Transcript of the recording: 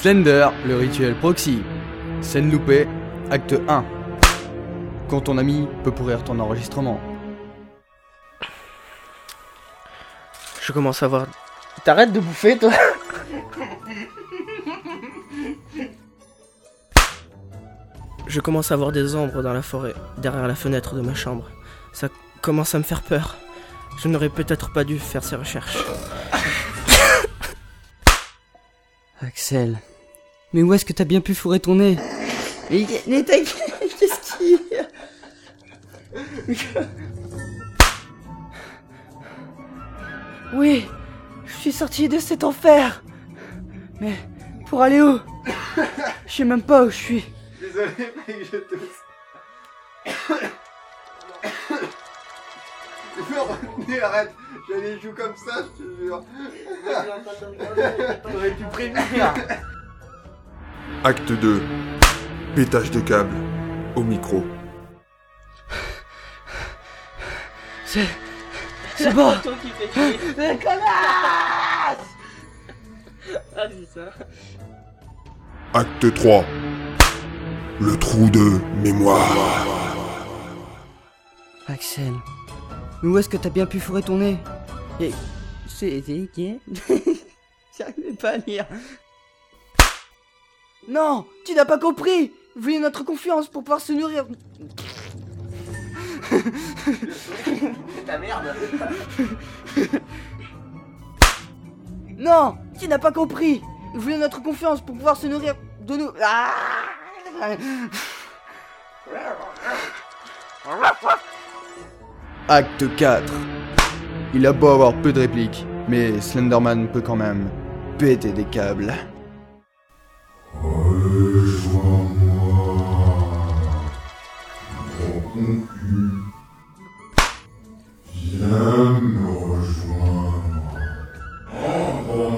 Slender, le rituel proxy. Scène loupée, acte 1. Quand ton ami peut pourrir ton enregistrement. Je commence à voir. T'arrêtes de bouffer, toi? Je commence à voir des ombres dans la forêt, derrière la fenêtre de ma chambre. Ça commence à me faire peur. Je n'aurais peut-être pas dû faire ces recherches. Axel. Mais où est-ce que t'as bien pu fourrer ton nez? Mais, mais qu'est-ce qu'il y a? Oui, je suis sorti de cet enfer. Mais pour aller où? Je sais même pas où je suis. Désolé, mec, je tousse. Non, retenez, arrête. J'ai les joues comme ça, je te jure. T'aurais pu prévenir. Acte 2. Pétage de câble. Au micro. C'est. C'est bon Mais connasse Ah, c'est ça. Acte 3. Le trou de mémoire. Axel. Mais où est-ce que t'as bien pu fourrer ton nez Et. C'est. c'est qui J'arrivais pas à lire. Non Tu n'as pas compris Vous voulez notre confiance pour pouvoir se nourrir. Ta merde. Non Tu n'as pas compris Vous voulez notre confiance pour pouvoir se nourrir de nous. Ah Acte 4. Il a beau avoir peu de répliques, mais Slenderman peut quand même péter des câbles. Viens me rejoindre dans